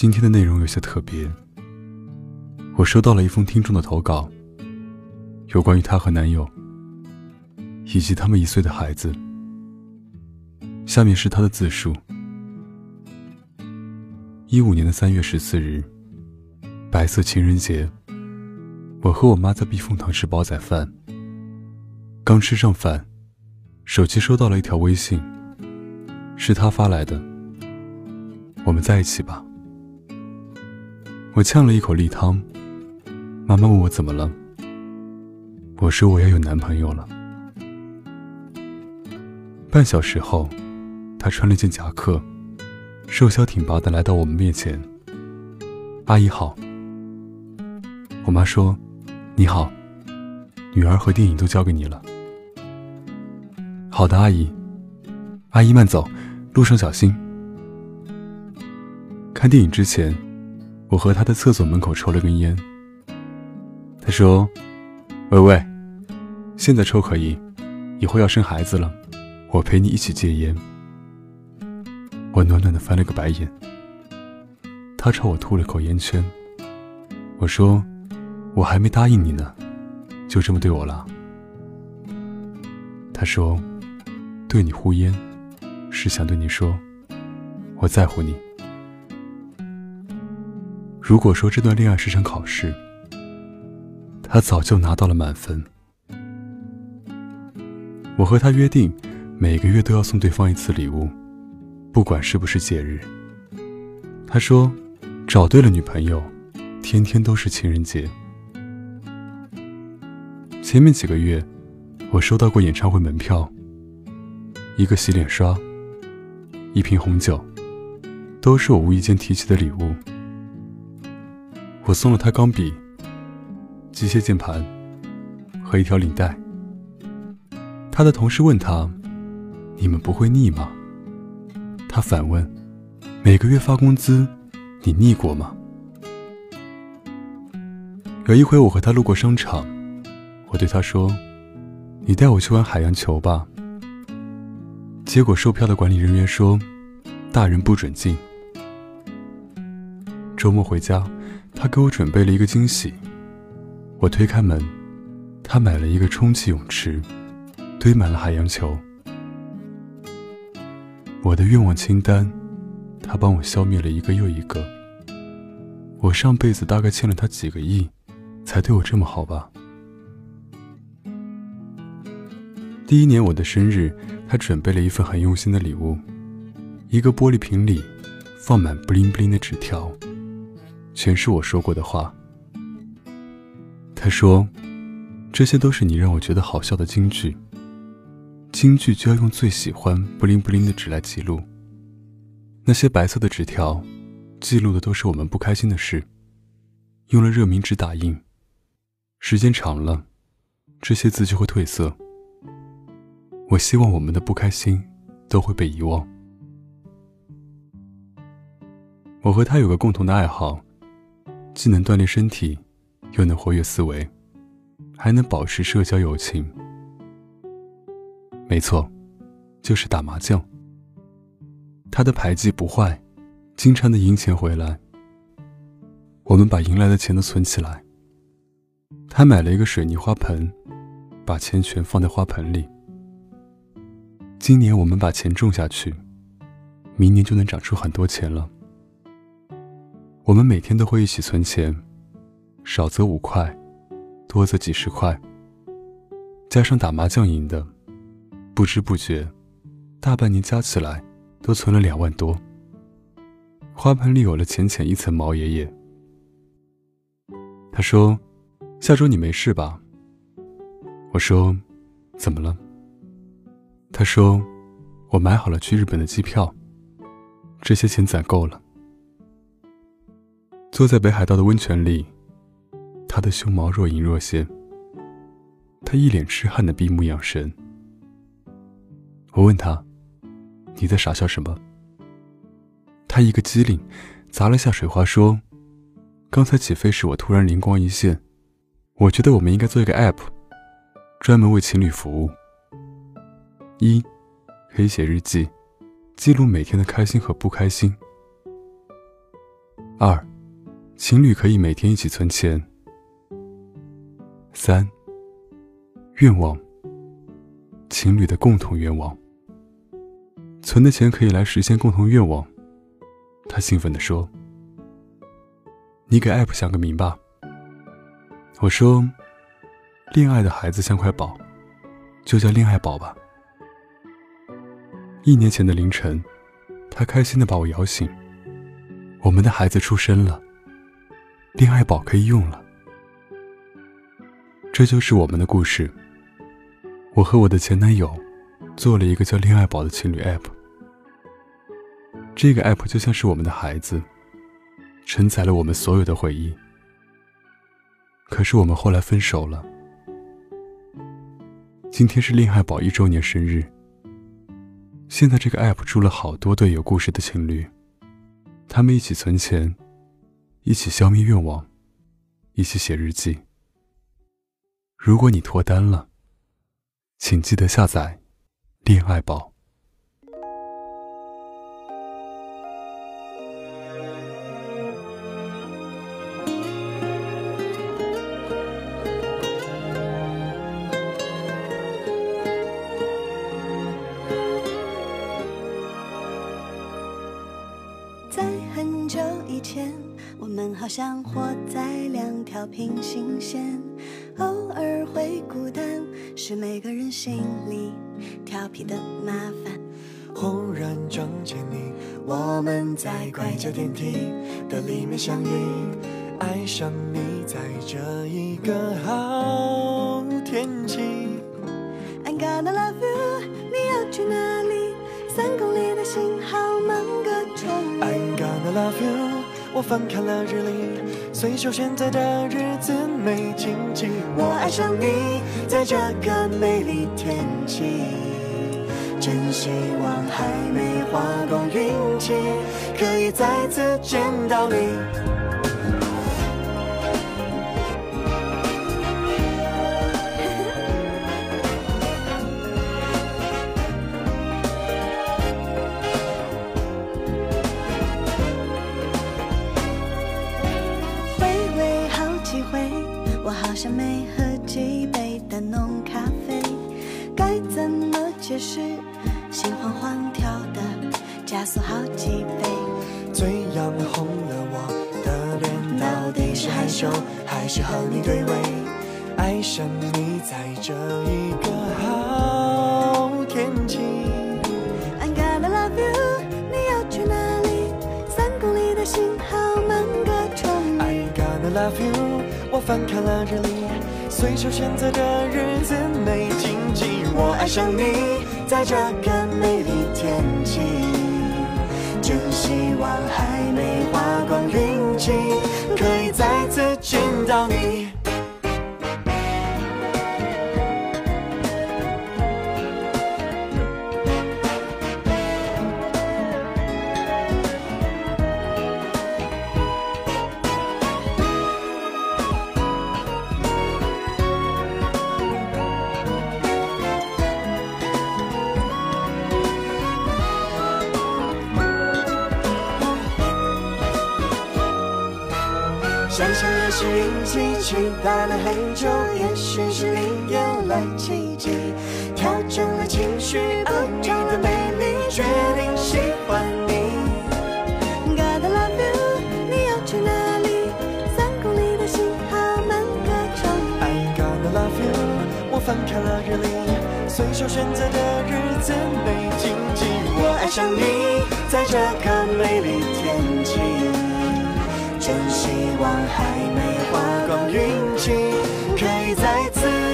今天的内容有些特别。我收到了一封听众的投稿，有关于她和男友以及他们一岁的孩子。下面是她的自述：一五年的三月十四日，白色情人节，我和我妈在避风塘吃煲仔饭。刚吃上饭，手机收到了一条微信，是他发来的。我们在一起吧。我呛了一口例汤。妈妈问我怎么了，我说我要有男朋友了。半小时后，他穿了件夹克，瘦削挺拔的来到我们面前。阿姨好。我妈说：“你好，女儿和电影都交给你了。”好的，阿姨。阿姨慢走，路上小心。看电影之前，我和他在厕所门口抽了根烟。他说：“喂喂，现在抽可以，以后要生孩子了，我陪你一起戒烟。”我暖暖的翻了个白眼。他朝我吐了口烟圈。我说：“我还没答应你呢，就这么对我了？”他说：“对你呼烟，是想对你说，我在乎你。如果说这段恋爱是场考试。”他早就拿到了满分。我和他约定，每个月都要送对方一次礼物，不管是不是节日。他说，找对了女朋友，天天都是情人节。前面几个月，我收到过演唱会门票、一个洗脸刷、一瓶红酒，都是我无意间提起的礼物。我送了他钢笔。机械键盘和一条领带。他的同事问他：“你们不会腻吗？”他反问：“每个月发工资，你腻过吗？”有一回，我和他路过商场，我对他说：“你带我去玩海洋球吧。”结果售票的管理人员说：“大人不准进。”周末回家，他给我准备了一个惊喜。我推开门，他买了一个充气泳池，堆满了海洋球。我的愿望清单，他帮我消灭了一个又一个。我上辈子大概欠了他几个亿，才对我这么好吧？第一年我的生日，他准备了一份很用心的礼物，一个玻璃瓶里放满布灵布灵的纸条，全是我说过的话。他说：“这些都是你让我觉得好笑的京剧。京剧就要用最喜欢不灵不灵的纸来记录。那些白色的纸条，记录的都是我们不开心的事。用了热敏纸打印，时间长了，这些字就会褪色。我希望我们的不开心都会被遗忘。我和他有个共同的爱好，既能锻炼身体。”又能活跃思维，还能保持社交友情。没错，就是打麻将。他的牌技不坏，经常的赢钱回来。我们把赢来的钱都存起来。他买了一个水泥花盆，把钱全放在花盆里。今年我们把钱种下去，明年就能长出很多钱了。我们每天都会一起存钱。少则五块，多则几十块。加上打麻将赢的，不知不觉，大半年加起来都存了两万多。花盆里有了浅浅一层毛爷爷。他说：“下周你没事吧？”我说：“怎么了？”他说：“我买好了去日本的机票，这些钱攒够了。”坐在北海道的温泉里。他的胸毛若隐若现，他一脸痴汉的闭目养神。我问他：“你在傻笑什么？”他一个机灵，砸了下水花说：“刚才起飞时，我突然灵光一现，我觉得我们应该做一个 app，专门为情侣服务。一，可以写日记，记录每天的开心和不开心；二，情侣可以每天一起存钱。三，愿望，情侣的共同愿望。存的钱可以来实现共同愿望。他兴奋地说：“你给 App 想个名吧。”我说：“恋爱的孩子像块宝，就叫恋爱宝吧。”一年前的凌晨，他开心的把我摇醒。我们的孩子出生了，恋爱宝可以用了。这就是我们的故事。我和我的前男友做了一个叫恋爱宝的情侣 App。这个 app 就像是我们的孩子，承载了我们所有的回忆。可是我们后来分手了。今天是恋爱宝一周年生日。现在这个 app 出了好多对有故事的情侣，他们一起存钱，一起消灭愿望，一起写日记。如果你脱单了，请记得下载恋爱宝。像活在两条平行线，偶尔会孤单，是每个人心里调皮的麻烦。忽然撞见你，我们在拐角电梯的里面相遇，爱上你在这一个好天气。I'm gonna love you，你要去哪里？三公里的信号满个钟。I'm gonna love you。我翻开了日历，随手选择的日子没禁忌。我爱上你，在这个美丽天气，真希望还没花光运气，可以再次见到你。像没喝几杯的浓咖啡，该怎么解释？心慌慌跳的加速好几倍。最养红了我的脸，到底是害羞还是和你对味？爱上你在这一个好天气。I'm gonna love you，你要去哪里？三公里的信号满个钟。I'm gonna love you。我翻开了日历，随手选择的日子没禁忌。我爱上你，在这个美丽天气，真希望还没花光运气，可以再次见到你。想象也是运气，期待了很久，也许是你有了奇迹，调整了情绪，爱你的美丽，决定喜欢你。Gotta love you，你要去哪里？三公里的信号满个钟。I gotta love you，我翻开了日历，随手选择的日子没禁忌。我爱上你，在这个美丽天气。真希望还没花光运气，可以再次。